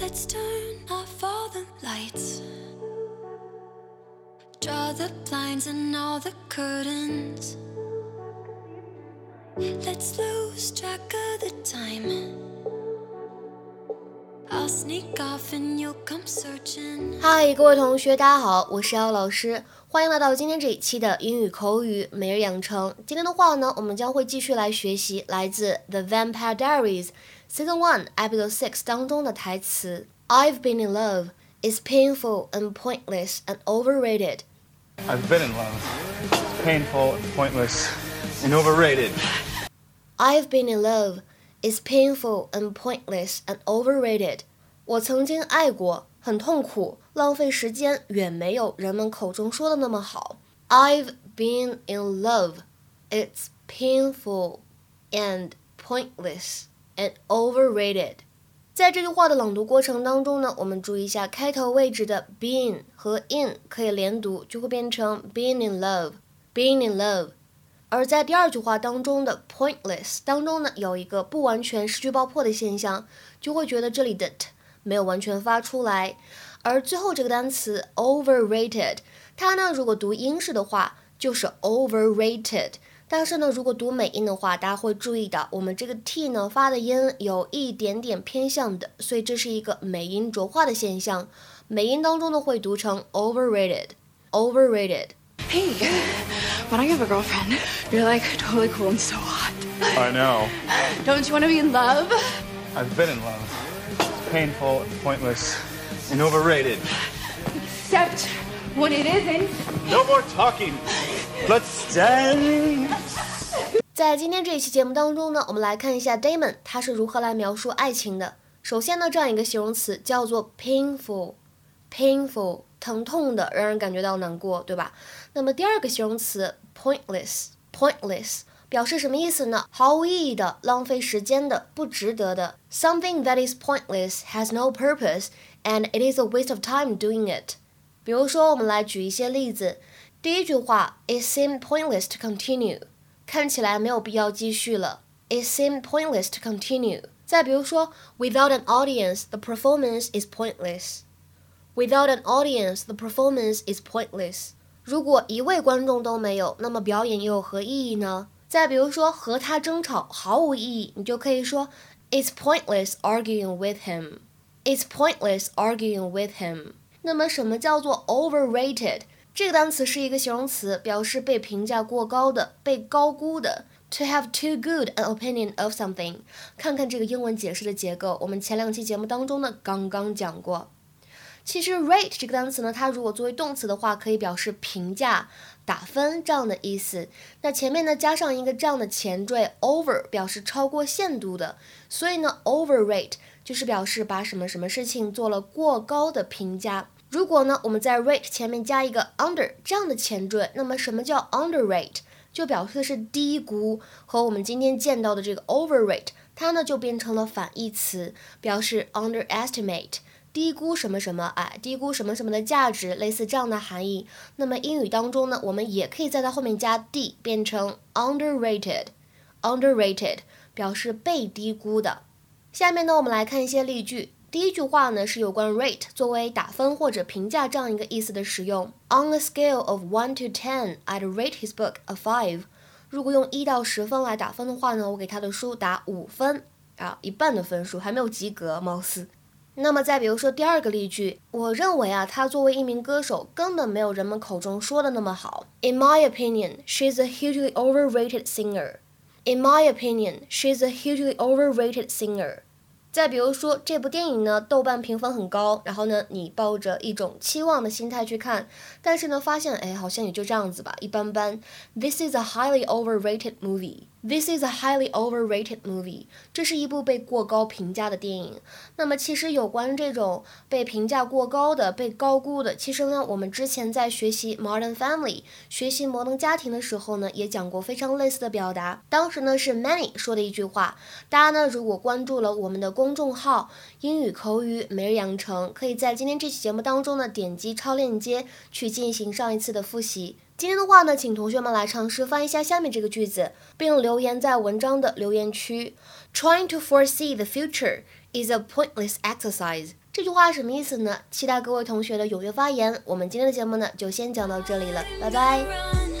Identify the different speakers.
Speaker 1: Let's turn off all the lights. Draw the blinds and all the curtains. Let's lose track of the time. I'll sneak off and you'll come searching.
Speaker 2: 嗨，各位同学，大家好，我是姚老师，欢迎来到今天这一期的英语口语每日养成。今天的话呢，我们将会继续来学习来自《The Vampire Diaries》Season One Episode Six 当中的台词。I've been in love. It's painful and pointless and overrated.
Speaker 3: I've been in love. It's painful, pointless, and overrated.
Speaker 2: I've been in love. It's painful and pointless and overrated. 我曾经爱过，很痛苦，浪费时间，远没有人们口中说的那么好。I've been in love. It's painful and pointless and overrated. 在这句话的朗读过程当中呢，我们注意一下开头位置的 been 和 in 可以连读，就会变成 being in love, being in love。而在第二句话当中的 pointless 当中呢，有一个不完全失去爆破的现象，就会觉得这里的 t 没有完全发出来。而最后这个单词 overrated，它呢如果读英式的话就是 overrated，但是呢如果读美音的话，大家会注意到我们这个 t 呢发的音有一点点偏向的，所以这是一个美音浊化的现象。美音当中呢会读成 overrated，overrated。
Speaker 4: Hey, when I have a girlfriend, you're like totally cool and so hot.
Speaker 3: I know.
Speaker 4: Don't you want to be in love?
Speaker 3: I've been in love. It's painful, pointless, and overrated.
Speaker 4: Except when it isn't.
Speaker 3: No more talking. Let's dance.
Speaker 2: 在今天这一期节目当中呢，我们来看一下 Damon 他是如何来描述爱情的。首先呢，这样一个形容词叫做 painful，painful，疼痛的，让人感觉到难过，对吧？那么第二个形容词 pointless，pointless 表示什么意思呢？毫无意义的，浪费时间的，不值得的。Something that is pointless has no purpose and it is a waste of time doing it。 比如说，我们来举一些例子。第一句话，It seemed pointless to continue。看起来没有必要继续了。It seemed pointless to continue。再比如说，Without an audience, the performance is pointless. Without an audience, the performance is pointless. 如果一位观众都没有，那么表演又有何意义呢？再比如说，和他争吵毫无意义，你就可以说，It's pointless arguing with him. It's pointless arguing with him. 那么，什么叫做 overrated？这个单词是一个形容词，表示被评价过高的、被高估的。To have too good an opinion of something，看看这个英文解释的结构，我们前两期节目当中呢刚刚讲过。其实 rate 这个单词呢，它如果作为动词的话，可以表示评价、打分这样的意思。那前面呢加上一个这样的前缀 over，表示超过限度的，所以呢 overrate 就是表示把什么什么事情做了过高的评价。如果呢我们在 rate 前面加一个 under 这样的前缀，那么什么叫 underrate？就表示的是低估，和我们今天见到的这个 overrate，它呢就变成了反义词，表示 underestimate。低估什么什么，哎，低估什么什么的价值，类似这样的含义。那么英语当中呢，我们也可以在它后面加 d，变成 underrated，underrated 表示被低估的。下面呢，我们来看一些例句。第一句话呢是有关 rate 作为打分或者评价这样一个意思的使用。On a scale of one to ten, I'd rate his book a five。如果用一到十分来打分的话呢，我给他的书打五分啊，一半的分数还没有及格，貌似。那么再比如说第二个例句，我认为啊，他作为一名歌手，根本没有人们口中说的那么好。In my opinion, she's a hugely overrated singer. In my opinion, she's a hugely overrated singer. 再比如说这部电影呢，豆瓣评分很高，然后呢，你抱着一种期望的心态去看，但是呢，发现哎，好像也就这样子吧，一般般。This is a highly overrated movie. This is a highly overrated movie. 这是一部被过高评价的电影。那么其实有关这种被评价过高的、被高估的，其实呢，我们之前在学习 Modern Family、学习摩登家庭的时候呢，也讲过非常类似的表达。当时呢是 Many 说的一句话。大家呢如果关注了我们的公众号“英语口语每日养成”，可以在今天这期节目当中呢点击超链接去进行上一次的复习。今天的话呢，请同学们来尝试翻译一下下面这个句子，并留言在文章的留言区。Trying to foresee the future is a pointless exercise。这句话什么意思呢？期待各位同学的踊跃发言。我们今天的节目呢，就先讲到这里了，拜拜。